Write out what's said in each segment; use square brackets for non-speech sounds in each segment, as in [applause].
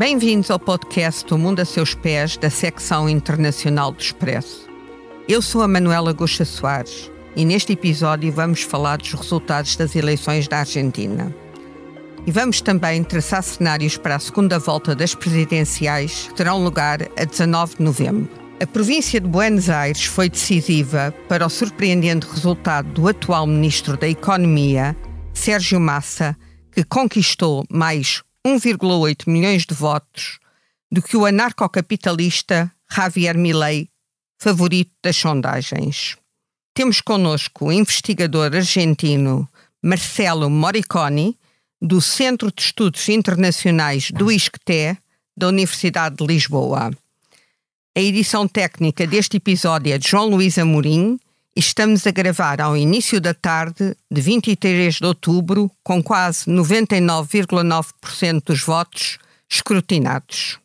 Bem-vindos ao podcast O Mundo a Seus Pés, da secção internacional do Expresso. Eu sou a Manuela Goxa Soares e neste episódio vamos falar dos resultados das eleições da Argentina. E vamos também traçar cenários para a segunda volta das presidenciais, que terão lugar a 19 de novembro. A província de Buenos Aires foi decisiva para o surpreendente resultado do atual ministro da Economia, Sérgio Massa, que conquistou mais 1,8 milhões de votos do que o anarcocapitalista Javier Milei, favorito das sondagens. Temos connosco o investigador argentino Marcelo Moriconi, do Centro de Estudos Internacionais do ISCTE, da Universidade de Lisboa. A edição técnica deste episódio é de João Luís Amorim Estamos a gravar ao início da tarde de 23 de outubro, com quase 99,9% dos votos escrutinados.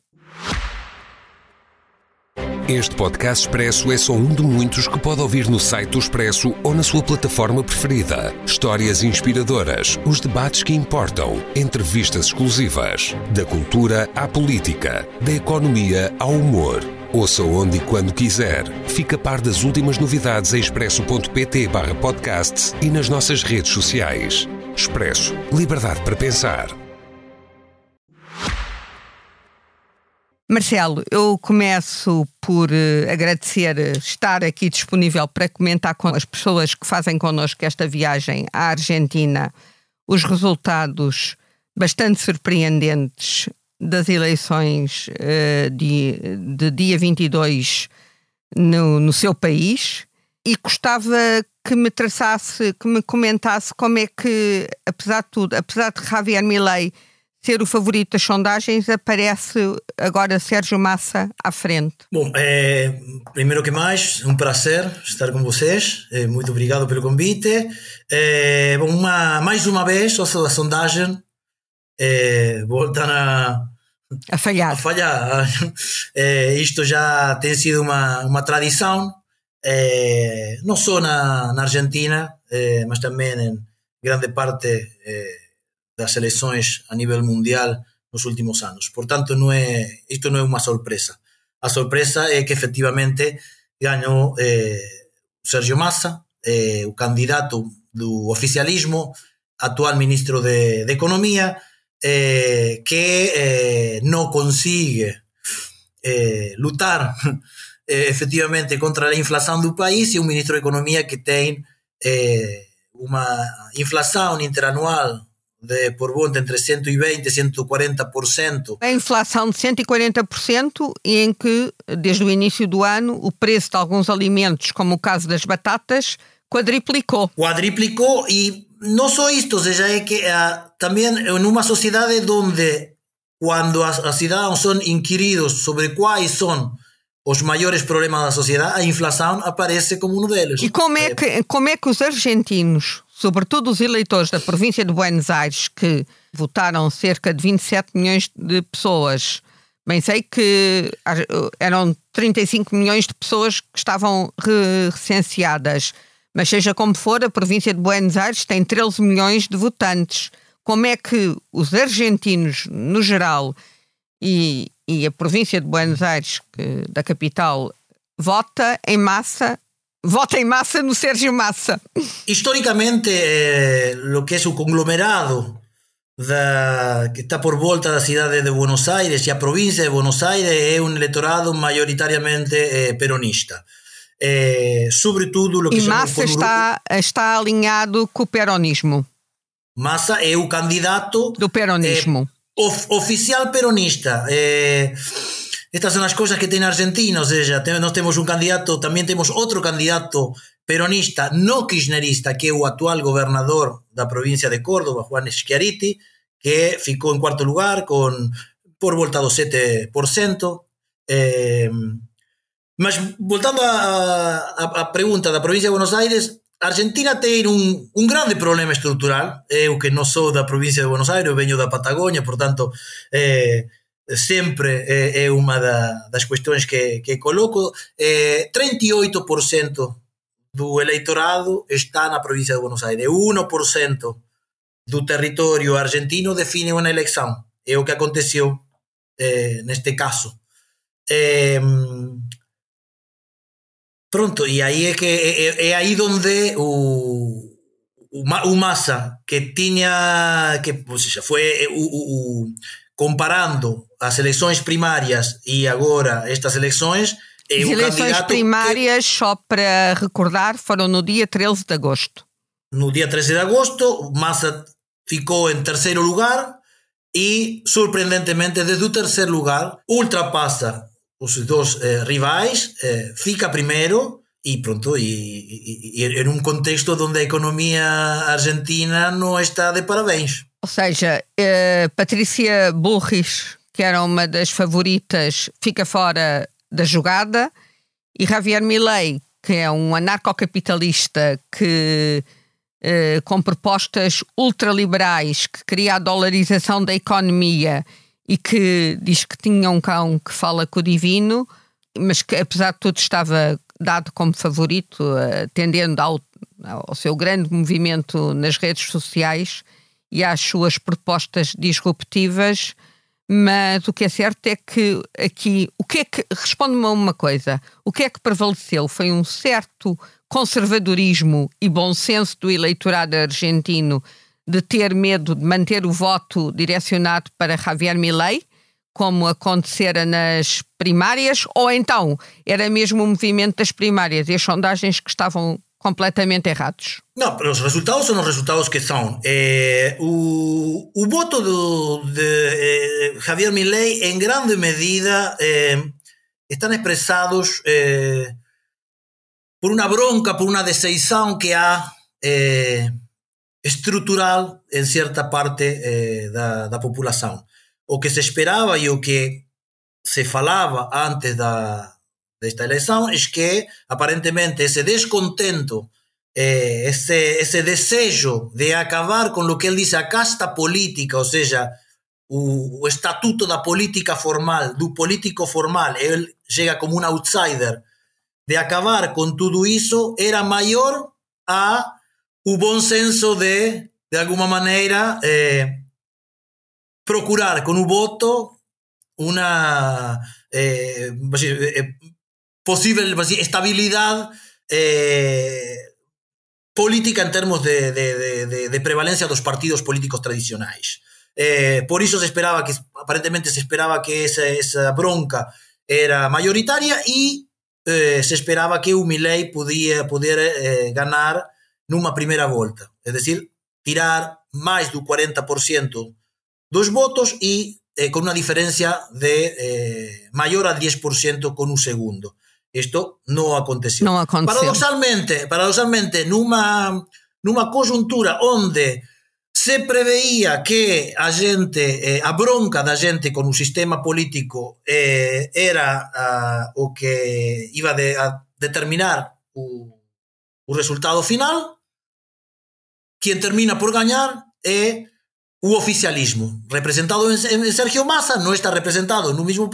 Este podcast Expresso é só um de muitos que pode ouvir no site do Expresso ou na sua plataforma preferida. Histórias inspiradoras, os debates que importam, entrevistas exclusivas. Da cultura à política, da economia ao humor. Ouça onde e quando quiser. Fica a par das últimas novidades em expresso.pt barra podcasts e nas nossas redes sociais. Expresso. Liberdade para pensar. Marcelo, eu começo por uh, agradecer estar aqui disponível para comentar com as pessoas que fazem connosco esta viagem à Argentina os resultados bastante surpreendentes das eleições uh, de, de dia 22 no, no seu país e gostava que me traçasse, que me comentasse como é que, apesar de tudo, apesar de Javier Milei ser o favorito das sondagens, aparece agora Sérgio Massa à frente. Bom, é, primeiro que mais, um prazer estar com vocês. É, muito obrigado pelo convite. É, uma, mais uma vez, a sondagem é, a a falhar. A falhar. É, isto já tem sido uma, uma tradição, é, não só na, na Argentina, é, mas também em grande parte é, das eleições a nível mundial nos últimos anos. Portanto, não é, isto não é uma surpresa. A surpresa é que efetivamente ganhou é, Sérgio Massa, o candidato do oficialismo, atual ministro de, de Economia, eh, que eh, no consigue eh, lutar [laughs] eh, efectivamente contra a inflação do país e um ministro de Economia que tem eh, uma inflação interanual de, por volta entre 120% e 140%. A inflação de 140% e em que, desde o início do ano, o preço de alguns alimentos, como o caso das batatas, quadriplicou. Quadriplicou e não só isto, ou seja, é que também numa sociedade onde quando os cidadãos são inquiridos sobre quais são os maiores problemas da sociedade, a inflação aparece como um deles. E como é que, como é que os argentinos, sobretudo os eleitores da província de Buenos Aires, que votaram cerca de 27 milhões de pessoas, bem sei que eram 35 milhões de pessoas que estavam recenseadas, mas seja como for, a província de Buenos Aires tem 13 milhões de votantes. Como é que os argentinos, no geral, e, e a província de Buenos Aires, que, da capital, vota em massa vota em massa no Sérgio Massa. Historicamente, eh, que é o conglomerado da, que está por volta da cidade de Buenos Aires e a província de Buenos Aires é um eleitorado maioritariamente eh, peronista. É, sobretudo o que e Massa está, está alinhado com o peronismo. Massa é o candidato do peronismo. É, of, oficial peronista. É, estas são as coisas que tem na Argentina, ou seja, nós temos um candidato, também temos outro candidato peronista, não kirchnerista, que é o atual governador da província de Córdoba, Juan Schiaretti, que ficou em quarto lugar com por volta do 7%. Eh, Mas voltando á pregunta da provincia de Buenos Aires, Argentina ten un, un grande problema estrutural, eu que non sou da provincia de Buenos Aires, veño da Patagonia, por tanto, eh, sempre é, é unha da, das cuestións que, que coloco. Eh, 38% do eleitorado está na provincia de Buenos Aires, 1% do territorio argentino define unha elección. É o que aconteceu eh, neste caso. Eh, pronto, e aí é que é, é aí onde o, o, Massa que tinha que ou seja, foi o, o, comparando as eleições primárias e agora estas eleições é As eleições primárias, que... só para recordar, foram no dia 13 de agosto. No dia 13 de agosto, Massa ficou em terceiro lugar e, surpreendentemente, desde o terceiro lugar, ultrapassa os dois eh, rivais, eh, fica primeiro e pronto, e, e, e em um contexto onde a economia argentina não está de parabéns. Ou seja, eh, Patrícia Bullrich, que era uma das favoritas, fica fora da jogada e Javier Milei, que é um anarcocapitalista que eh, com propostas ultraliberais que cria a dolarização da economia e que diz que tinha um cão que fala com o divino, mas que apesar de tudo estava dado como favorito, atendendo ao, ao seu grande movimento nas redes sociais e às suas propostas disruptivas. Mas o que é certo é que aqui, o que é que, responde-me a uma coisa, o que é que prevaleceu? Foi um certo conservadorismo e bom senso do eleitorado argentino de ter medo de manter o voto direcionado para Javier Milei, como acontecera nas primárias, ou então era mesmo o movimento das primárias e as sondagens que estavam completamente errados. Não, os resultados são os resultados que são. É, o, o voto do, de é, Javier Milei, em grande medida, é, estão expressados por uma bronca, por uma decepção que há estrutural em certa parte da, da população. O que se esperava e o que se falava antes da, desta eleição é que, aparentemente, esse descontento, eh, esse desejo de acabar com o que ele diz a casta política, ou seja, o, o estatuto da política formal, do político formal, ele chega como um outsider, de acabar com tudo isso, era maior a o bom senso de, de alguma maneira, eh, procurar com o voto uma eh, eh posible estabilidad eh, política en términos de, de, de, de, dos partidos políticos tradicionais. Eh, por iso se esperaba que, aparentemente se esperaba que esa, bronca era mayoritaria e eh, se esperaba que o Milei podía, poder eh, nunha primeira volta. É dicir, tirar máis do 40% dos votos e eh, con unha diferencia de eh, maior a 10% con un segundo. Isto non aconteceu. Non aconteceu. Paradoxalmente, paradoxalmente numa, numa conjuntura onde se preveía que a gente, eh, a bronca da gente con o sistema político eh, era o que iba de, a determinar o, o resultado final, quien termina por gañar é o oficialismo representado em, Sergio Massa não está representado no mesmo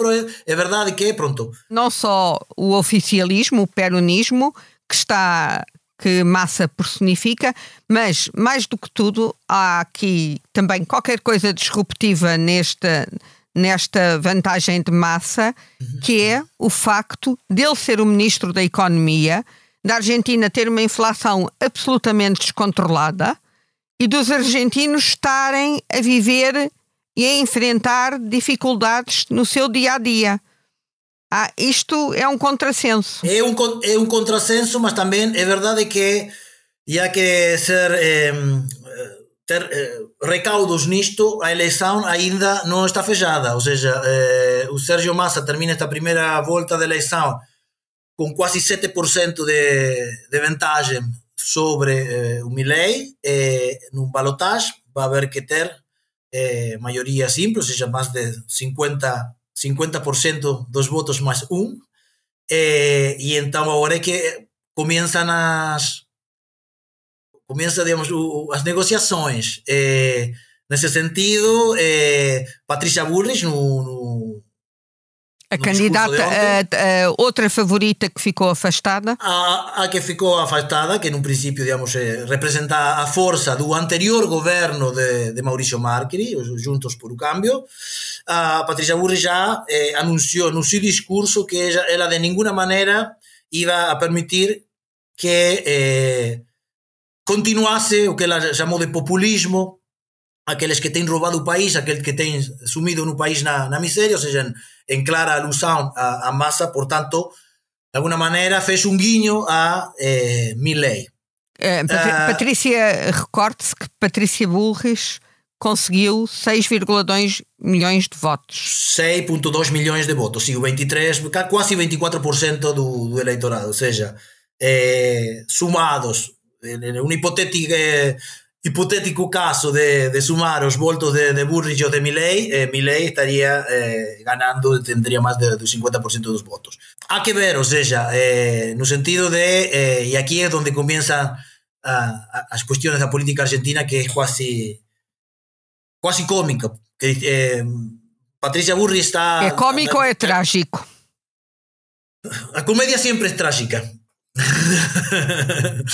é verdade que pronto não só o oficialismo o peronismo que está que Massa personifica mas mais do que tudo há aqui também qualquer coisa disruptiva nesta nesta vantagem de Massa uhum. que é o facto dele ser o ministro da economia da Argentina ter uma inflação absolutamente descontrolada e dos argentinos estarem a viver e a enfrentar dificuldades no seu dia a dia. Ah, isto é um contrassenso. É um, é um contrassenso, mas também é verdade que há que ser eh, ter eh, recaudos nisto, a eleição ainda não está fechada. Ou seja, eh, o Sérgio Massa termina esta primeira volta da eleição com quase 7% de, de vantagem sobre eh, o Milley eh, nun balotage va a haber que ter eh, maioría simple, ou seja, máis de 50 50% dos votos máis un eh, e entón agora é que comienzan as comienza, digamos, o, as negociações nesse sentido eh, Patricia Bullrich no, no A candidata, a, a, outra favorita que ficou afastada? A, a que ficou afastada, que num princípio, digamos, eh, representa a força do anterior governo de, de Maurício Macri, os Juntos por o Cambio, a Patrícia Burri já eh, anunciou no seu discurso que ela, ela de nenhuma maneira ia a permitir que eh, continuasse o que ela chamou de populismo, aqueles que têm roubado o país, aqueles que têm sumido no país na, na miséria, ou seja, em clara alusão à, à massa, portanto, de alguma maneira fez um guinho a eh, Milley. Uh, Patrícia, recorde-se que Patrícia Burris conseguiu 6,2 milhões de votos. 6,2 milhões de votos, sim, o 23, quase 24% do, do eleitorado, ou seja, eh, sumados, um hipotético, eh, hipotético caso de, de, sumar os votos de, de Burrich ou de Milley, eh, Milley estaría eh, ganando, tendría máis de, do 50% dos votos. Há que ver, ou seja, eh, no sentido de, eh, e aquí é onde comienzan a, a, as cuestiones da política argentina que é quase quase cómica. Que, eh, Patricia Burri está... É cómico é trágico? A comedia sempre é trágica. [laughs]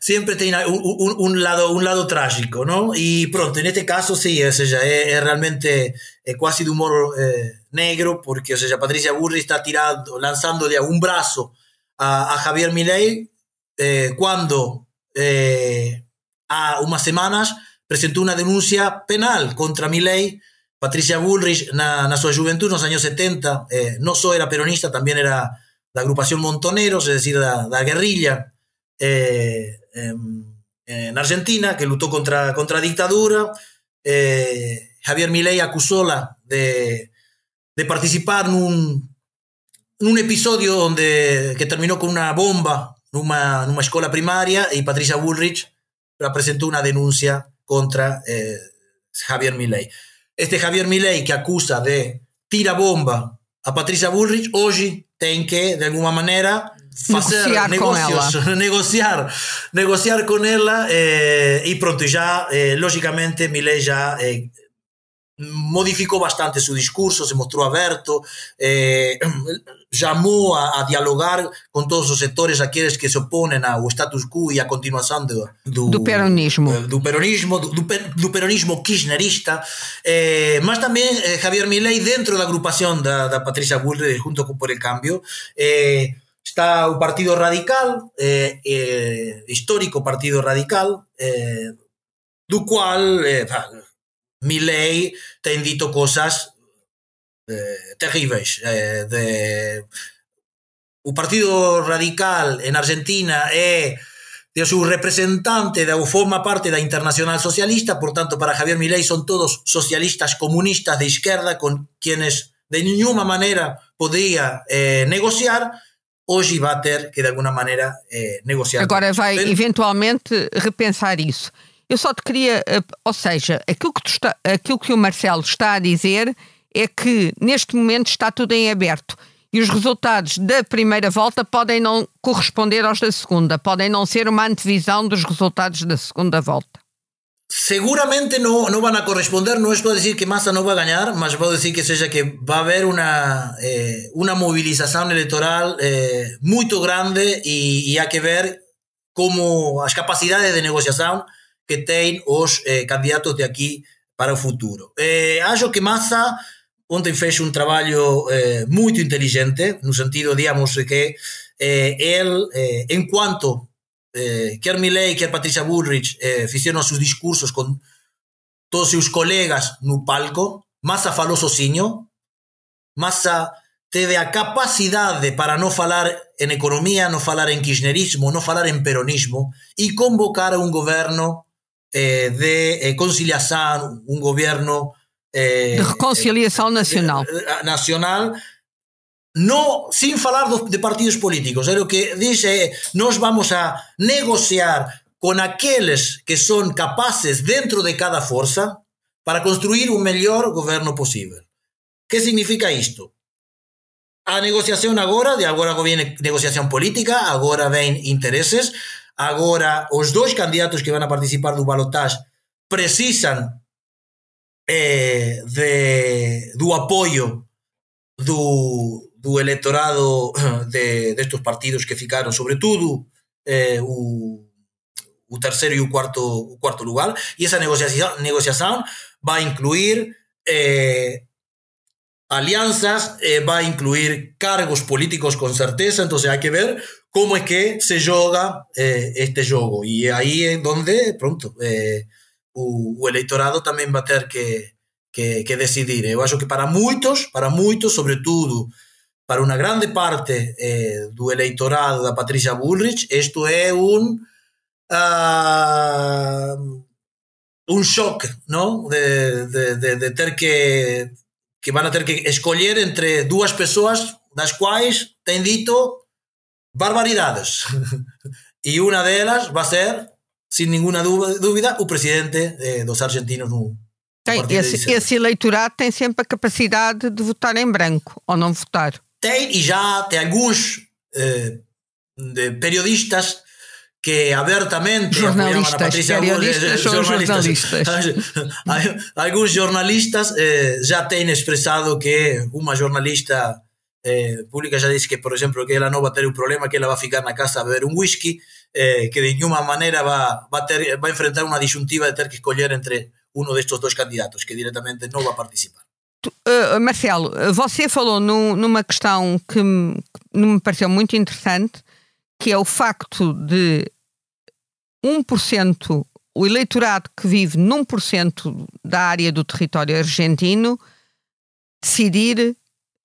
Siempre tiene un, un, un, lado, un lado trágico, ¿no? Y pronto, en este caso sí, o sea, es, es realmente es casi de humor eh, negro, porque o sea, Patricia Burri está tirando, lanzándole un brazo a, a Javier Milei eh, cuando eh, a unas semanas presentó una denuncia penal contra Milei. Patricia Bullrich, na su juventud, en los años 70, eh, no solo era peronista, también era la agrupación Montoneros, es decir, la, la guerrilla eh, en, en, Argentina, que luchó contra, contra dictadura. Eh, Javier Milei acusóla de, de participar en un, en un episodio donde, que terminó con una bomba en una, en una escuela primaria y Patricia Bullrich presentó una denuncia contra eh, Javier Milei. Este Javier Milei que acusa de tira bomba a Patricia Bullrich, hoje tem que, de alguma maneira, fazer negociar negócios, com [laughs] negociar, negociar com ela eh, e pronto, já, eh, logicamente, Milei já eh, modificou bastante su seu discurso, se mostrou aberto, eh, [clears throat] chamou a, a dialogar con todos os sectores aqueles que se oponen ao status quo e a continuación do, do, do peronismo. Eh, do peronismo, do, do, do peronismo kirchnerista eh, mas tamén eh, Javier Milei dentro da agrupación da, da Patricia Bullrich junto con Por el Cambio eh, está o Partido Radical eh, eh, histórico Partido Radical eh, do cual eh, Milley tem dito coisas eh, terríveis. Eh, de, o Partido Radical en Argentina é de su representante de, forma parte da Internacional Socialista, por tanto, para Javier Milei son todos socialistas comunistas de izquierda con quienes de nenhuma maneira podía eh, negociar, hoje vai ter que de alguma maneira eh, negociar. Agora vai eventualmente repensar isso. Eu só te queria, eh, ou seja, aquilo que, está, aquilo que o Marcelo está a dizer é que neste momento está tudo em aberto. E os resultados da primeira volta podem não corresponder aos da segunda, podem não ser uma antevisão dos resultados da segunda volta. Seguramente não, vão a corresponder, não estou a dizer que Massa não vai ganhar, mas vou dizer que seja que vai haver uma, eh, uma mobilização eleitoral eh, muito grande e há que ver como as capacidades de negociação que têm os eh, candidatos de aqui para o futuro. Eh, acho que Massa ontem fez um trabalho eh, muito inteligente, no sentido, digamos, que eh, ele, eh, enquanto eh, quer Milley, quer Patricia Bullrich eh, fizeram seus discursos com todos seus colegas no palco, Massa falou sozinho, Massa teve a capacidade para não falar em economia, não falar em kirchnerismo, não falar em peronismo e convocar um governo eh, de eh, conciliação, um governo eh, de reconciliação nacional. Nacional no, sin falar de partidos políticos. É o que dice é, nós vamos a negociar con aqueles que son capaces dentro de cada forza para construir o mellor governo posible. Que significa isto? A negociación agora, de agora viene negociación política, agora ven intereses, agora os dois candidatos que van a participar do balotaje precisan eh, de, do apoio do, do eleitorado [laughs] de, destes partidos que ficaram, sobretudo eh, o, o terceiro e o quarto, o lugar, e essa negociação, negociação vai incluir eh, alianças, eh, vai incluir cargos políticos com certeza, então há que ver como é que se joga eh, este jogo, e aí é onde, pronto, eh, o, eleitorado também vai ter que que, que decidir. Eu acho que para muitos, para muitos, sobretudo para uma grande parte eh, do eleitorado da Patrícia Bullrich, isto é um uh, um choque, não? De, de, de, de, ter que que vão ter que escolher entre duas pessoas das quais têm dito barbaridades. e uma delas vai ser, sem nenhuma dúvida, o presidente eh, dos argentinos no, tem, esse, esse eleitorado tem sempre a capacidade de votar em branco ou não votar. Tem, e já tem alguns eh, periodistas que abertamente jornalistas, periodistas ou jornalistas. Alguns jornalistas eh, já têm expressado que uma jornalista eh, pública já disse que, por exemplo, que ela não vai ter o problema, que ela vai ficar na casa a beber um whisky, eh, que de nenhuma maneira vai, vai, ter, enfrentar uma disjuntiva de ter que escolher entre um destes dois candidatos, que diretamente não vai participar. Uh, Marcelo, você falou num, numa questão que me, me pareceu muito interessante, que é o facto de 1%, o eleitorado que vive num por cento da área do território argentino, decidir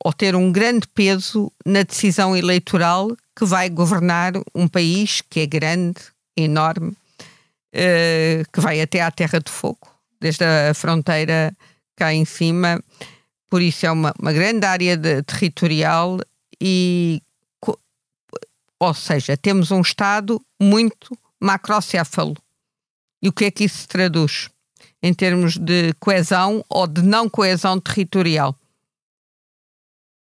ou ter um grande peso na decisão eleitoral que vai governar um país que é grande, enorme, uh, que vai até à Terra de Fogo desde a fronteira cá em cima. Por isso é uma, uma grande área de, territorial e, ou seja, temos um Estado muito macrocéfalo. E o que é que isso se traduz? Em termos de coesão ou de não coesão territorial?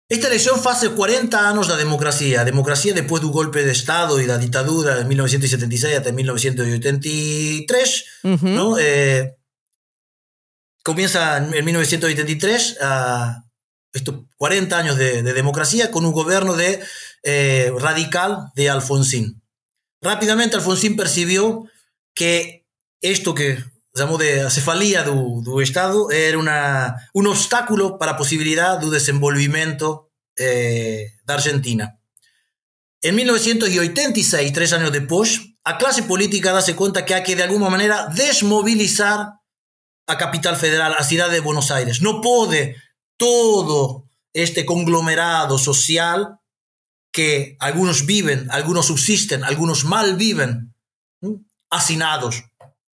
Esta eleição faz 40 anos da democracia. A democracia, depois do golpe de Estado e da ditadura de 1976 até 1983, uhum. não? É, comienza en 1983, a estos 40 años de, de democracia, con un gobierno de, eh, radical de Alfonsín. Rápidamente Alfonsín percibió que esto que llamó de acefalía do, do Estado era una, un obstáculo para a posibilidad do desenvolvimento eh, da Argentina. En 1986, tres años después, a clase política dase conta que hay que de alguna manera desmovilizar a capital federal, a cidade de Buenos Aires. Não pode todo este conglomerado social que algunos viven, algunos subsisten, algunos mal viven, hacinados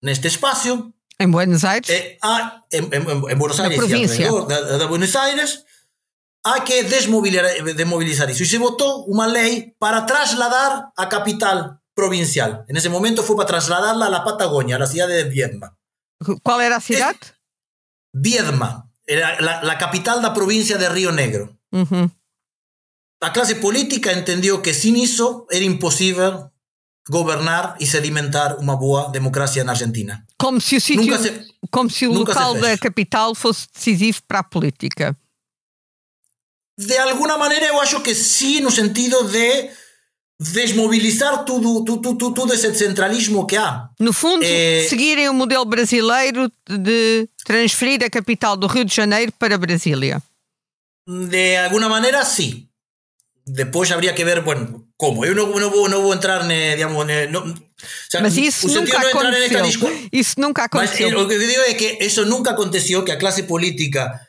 neste espacio. En Buenos Aires. Eh, ah, en, en, en, Buenos Aires, provincia. de, de Buenos Aires, hay que desmovilizar, eso. Y se votó una ley para trasladar a capital provincial. En ese momento fue para trasladarla a la Patagonia, a la ciudad de Viedma. Qual era a cidade? Viedma, era la, la, capital da província de Rio Negro. Uhum. A classe política entendeu que sem isso era impossível governar e sedimentar uma boa democracia na Argentina. Como se o, sítio, se, como se o local da capital fosse decisivo para a política. De alguma maneira, eu acho que sim, no sentido de desmobilizar tudo, tudo, tudo, todo esse centralismo que há. No fundo, é... seguirem o modelo brasileiro de transferir a capital do Rio de Janeiro para Brasília. De alguma maneira, sim. Depois haveria que ver, bueno, como. Eu não, não, vou, vou entrar, ne, digamos, ne, o sea, Mas isso nunca aconteceu. Isso nunca aconteceu. Mas, o que eu digo é que isso nunca aconteceu, que a classe política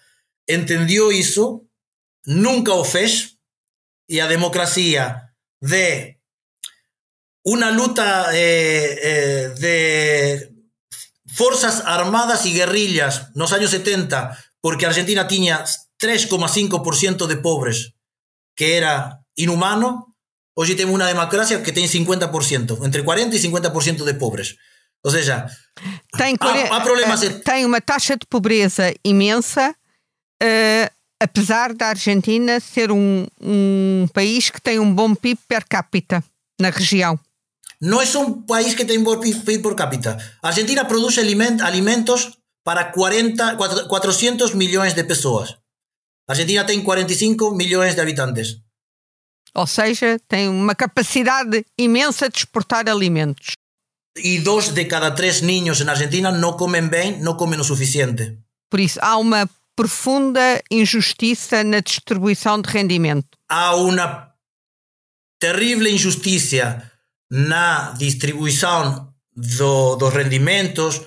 entendeu isso, nunca o fez, e a democracia de una lucha eh, eh, de fuerzas armadas y guerrillas en los años 70, porque Argentina tenía 3,5% de pobres, que era inhumano, hoy tenemos una democracia que tiene 50%, entre 40 y 50% de pobres. O sea, tem, há, há problemas. Uh, tem uma taxa de pobreza imensa, uh, apesar da Argentina ser um, um país que tem um bom PIB per capita na região. Não é um país que tem bom PIB per capita. A Argentina produz alimentos para 40, 400 milhões de pessoas. A Argentina tem 45 milhões de habitantes. Ou seja, tem uma capacidade imensa de exportar alimentos. E dois de cada três niños na Argentina não comem bem, não comem o suficiente. Por isso, há uma profunda injustiça na distribuição de rendimento. Há uma terrível injustiça na distribuição do, dos rendimentos,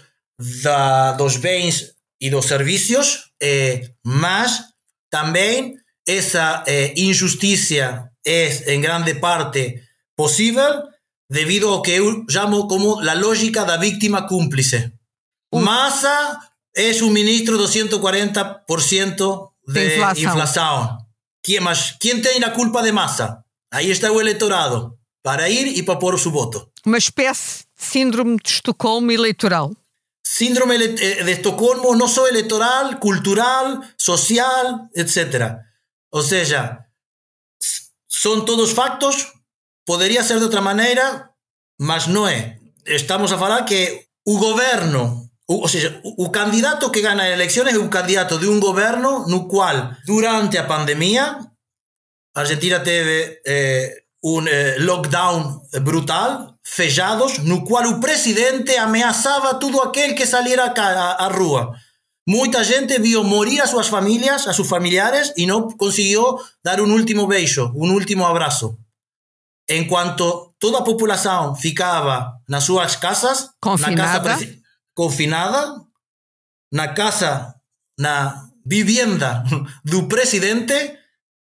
da, dos bens e dos serviços, eh, mas também essa eh, injustiça é em grande parte possível devido ao que eu chamo como a lógica da vítima cúmplice. Massa é o ministro do 140% de, de inflação. inflação. Quem, mas quem tem a culpa de Massa? Aí está o eleitorado para ir e para pôr o seu voto. Uma espécie de síndrome de Estocolmo eleitoral. Síndrome eh, de Estocolmo não só eleitoral, cultural, social, etc. Ou seja, são todos factos, poderia ser de outra maneira, mas não é. Estamos a falar que o governo, ou seja, o candidato que gana eleições é o candidato de um governo no qual, durante a pandemia, a Argentina teve eh, um eh, lockdown brutal, fechados, no qual o presidente ameaçava tudo aquele que saliera à rua. Muita gente viu morir as suas famílias, a seus familiares, e não conseguiu dar um último beijo, um último abraço. Enquanto toda a população ficava nas suas casas, confinada, na casa confinada, na casa, na vivienda [laughs] do presidente,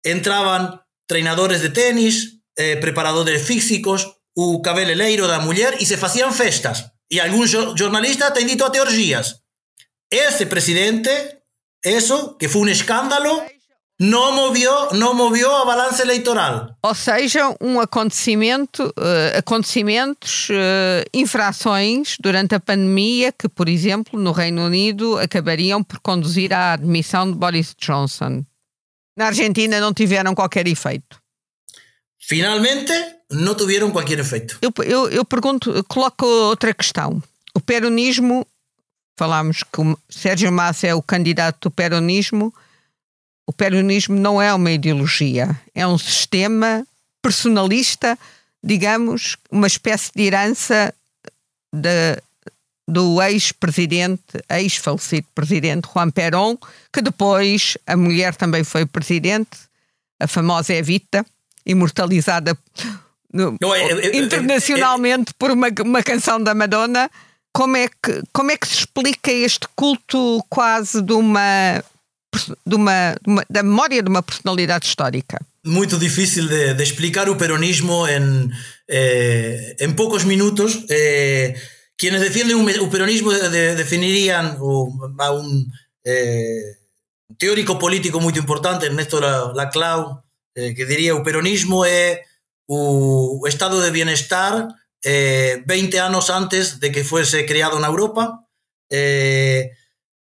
entravam treinadores de tênis, eh, preparadores físicos, o cabeleireiro da mulher e se faziam festas. E alguns jornalistas têm dito até orgias. Esse presidente, isso, que foi um escândalo, não moveu, não moveu a balança eleitoral. Ou seja, um acontecimento, uh, acontecimentos, uh, infrações durante a pandemia que, por exemplo, no Reino Unido acabariam por conduzir à admissão de Boris Johnson. Na Argentina não tiveram qualquer efeito. Finalmente, não tiveram qualquer efeito. Eu, eu, eu pergunto, coloco outra questão. O peronismo, falámos que o Sérgio Massa é o candidato do peronismo. O peronismo não é uma ideologia, é um sistema personalista, digamos, uma espécie de herança de, do ex-presidente, ex-falecido presidente Juan Perón, que depois a mulher também foi presidente, a famosa Evita, imortalizada no, é, internacionalmente por uma, uma canção da Madonna. Como é, que, como é que se explica este culto quase de uma, de uma, de uma da memória de uma personalidade histórica? Muito difícil de, de explicar o peronismo em, eh, em poucos minutos. Eh, quienes defienden un, peronismo de, definirían o, a un eh, teórico político muito importante, Ernesto Laclau, que diría o peronismo é o, estado de bienestar eh, 20 anos antes de que fuese creado na Europa. Eh,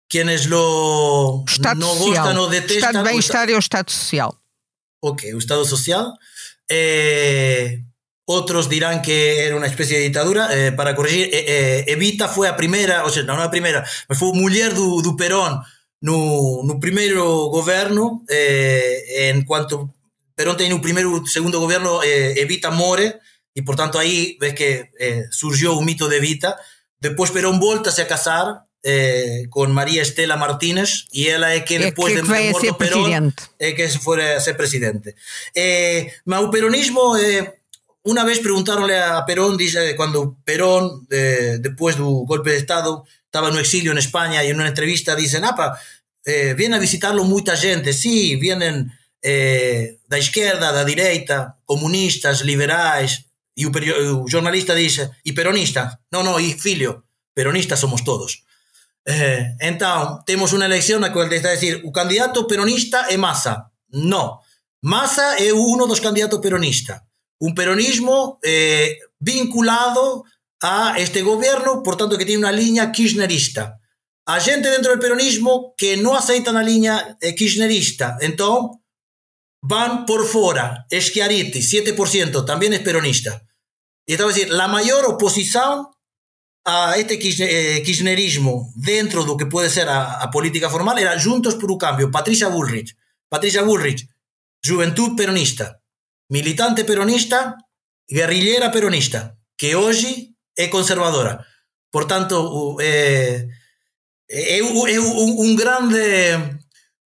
quienes lo estado no gustan o detestan. Estado de bem-estar é o Estado Social. Ok, o Estado Social. Eh, outros dirán que era unha especie de ditadura eh, para corregir eh, eh, Evita foi a primeira, ou seja, non a primeira mas foi muller do, do Perón no, no primeiro governo eh, en cuanto Perón ten o primeiro segundo governo eh, Evita more e por tanto aí ves que eh, surgiu o mito de Evita. Depois Perón voltase a casar eh, con María Estela Martínez e ela é que que de morto Perón é que se fora a ser presidente. Eh, o peronismo una vez preguntaronle a Perón dice cuando Perón después do golpe de estado estaba no exilio en España e en unha entrevista dicen apa eh, viene a visitarlo moita gente sí, vienen eh, da izquierda, da direita, comunistas, liberais, e o, o jornalista dice, e peronista? Non, non, e filho, peronistas somos todos. Eh, entón, temos unha elección na cual está a decir, o candidato peronista é Massa. No, Massa é uno dos candidatos peronista. Un peronismo eh, vinculado a este gobierno, por tanto que tiene unha liña kirchnerista. A xente dentro del peronismo que non aceita liña eh, kirchnerista, entón van por fora. Schiaretti, 7%, también es peronista. Y estaba decir, la mayor oposición a este eh, kirchnerismo dentro de lo que puede ser a, política formal era Juntos por un Cambio, Patricia Bullrich. Patricia Bullrich, juventud peronista, militante peronista, guerrilheira peronista, que hoje é conservadora. Portanto, é, é, é um, um, grande,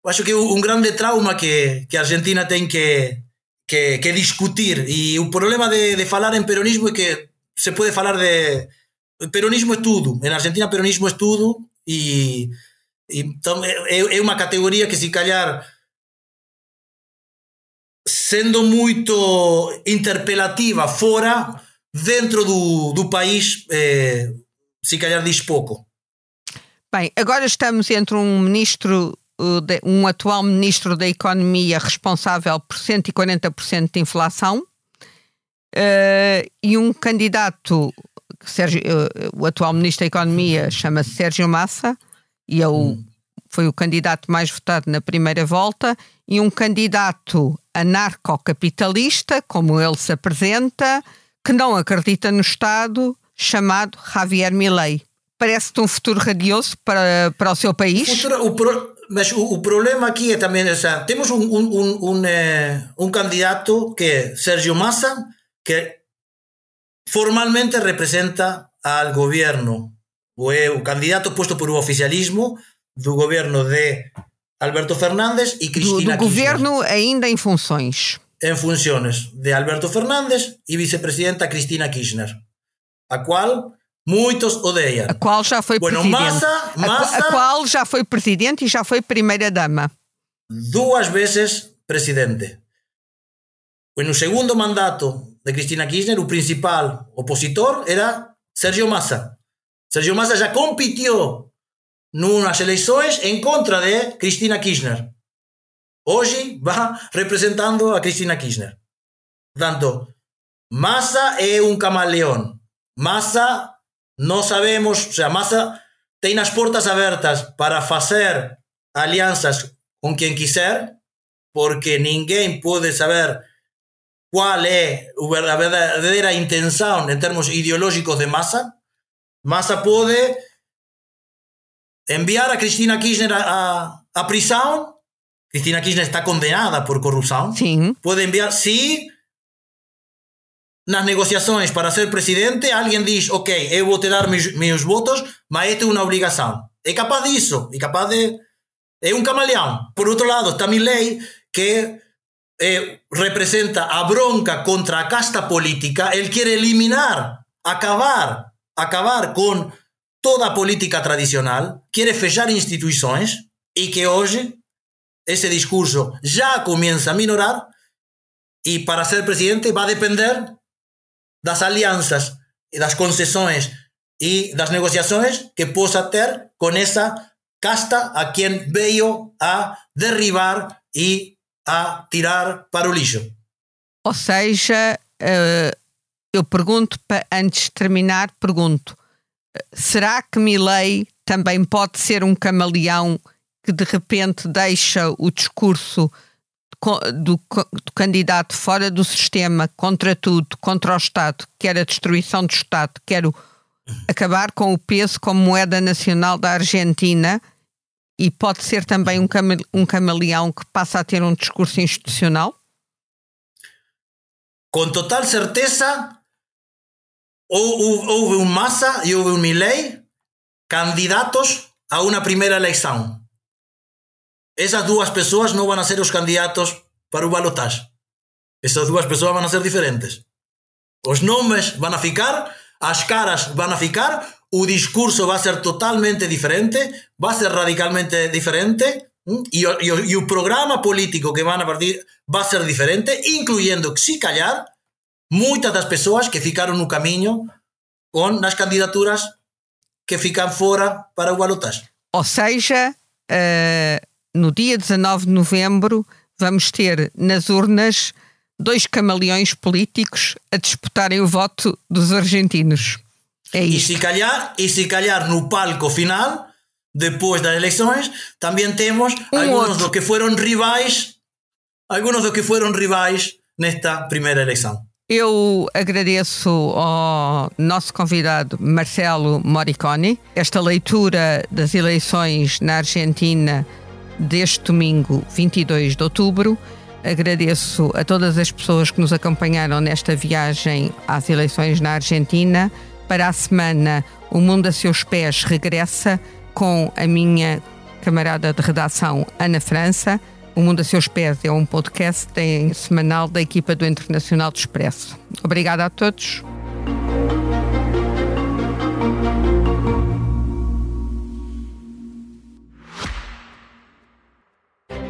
acho que um grande trauma que, que a Argentina tem que, que, que discutir. E o problema de, de falar em peronismo é que se pode falar de. Peronismo é tudo. Na Argentina, peronismo é tudo. E, então é, é uma categoria que, se calhar, sendo muito interpelativa fora, dentro do, do país, eh, se calhar diz pouco. Bem, agora estamos entre um ministro, um atual ministro da Economia responsável por 140% de inflação uh, e um candidato, Sérgio, uh, o atual ministro da Economia chama-se Sérgio Massa e é o, hum. foi o candidato mais votado na primeira volta e um candidato anarcocapitalista, como ele se apresenta, que não acredita no Estado, chamado Javier Milei. Parece-te um futuro radioso para, para o seu país? Futuro, o pro, mas o, o, problema aqui é também, essa, temos um, um, um, um, candidato que é Sérgio Massa, que formalmente representa al governo, ou é o candidato posto por o oficialismo do governo de Alberto Fernández e Cristina Do, do governo ainda em funções. Em funções de Alberto Fernández e vicepresidenta Cristina Kirchner, a qual muitos odeiam. A qual já foi bueno, presidente. Massa, Massa, a, qual já foi presidente e já foi primeira-dama. Duas vezes presidente. No segundo mandato de Cristina Kirchner, o principal opositor era Sergio Massa. Sergio Massa já competiu numas eleições em contra de Cristina Kirchner. Hoje va representando a Cristina Kirchner. Portanto, Massa é um camaleão. Massa, não sabemos, ou seja, Massa tem as portas abertas para fazer alianças com quem quiser, porque ninguém pode saber qual é a verdadeira intenção em termos ideológicos de Massa. Massa pode enviar a Cristina Kirchner a, a prisão. Cristina Kirchner está condenada por corrupção. Sim. Pode enviar, se nas negociações para ser presidente alguém diz, ok, eu vou te dar meus, votos, mas esta é uma obrigação. É capaz disso, é capaz de... É um camaleão. Por outro lado, está Milley, que eh, representa a bronca contra a casta política, ele quer eliminar, acabar, acabar com toda a política tradicional, quer fechar instituições e que hoje esse discurso já começa a minorar e para ser presidente vai depender das alianças das concessões e das negociações que possa ter com essa casta a quem veio a derribar e a tirar para o lixo. Ou seja, uh, eu pergunto, antes de terminar, pergunto: será que Milley também pode ser um camaleão que de repente deixa o discurso do, do, candidato fora do sistema, contra tudo, contra o Estado, quer a destruição do Estado, quer o, acabar com o peso como moeda nacional da Argentina e pode ser também um, um camaleão que passa a ter um discurso institucional? Com total certeza, houve um Massa e houve um Milley candidatos a uma primeira eleição. esas dúas persoas non van a ser os candidatos para o balotaxe. Esas dúas persoas van a ser diferentes. Os nomes van a ficar, as caras van a ficar, o discurso va a ser totalmente diferente, va a ser radicalmente diferente mm, e o, e o, programa político que van a partir va a ser diferente, incluyendo, si callar, moitas das persoas que ficaron no camiño con nas candidaturas que fican fora para o balotaxe. Ou seja, eh, no dia 19 de novembro vamos ter nas urnas dois camaleões políticos a disputarem o voto dos argentinos. É. E se calhar, e se calhar no palco final, depois das eleições, também temos um alguns dos que foram rivais, alguns dos que foram rivais nesta primeira eleição. Eu agradeço ao nosso convidado Marcelo Moriconi esta leitura das eleições na Argentina deste domingo, 22 de outubro. Agradeço a todas as pessoas que nos acompanharam nesta viagem às eleições na Argentina. Para a semana, o Mundo a Seus Pés regressa com a minha camarada de redação, Ana França. O Mundo a Seus Pés é um podcast semanal da equipa do Internacional do Expresso. Obrigada a todos.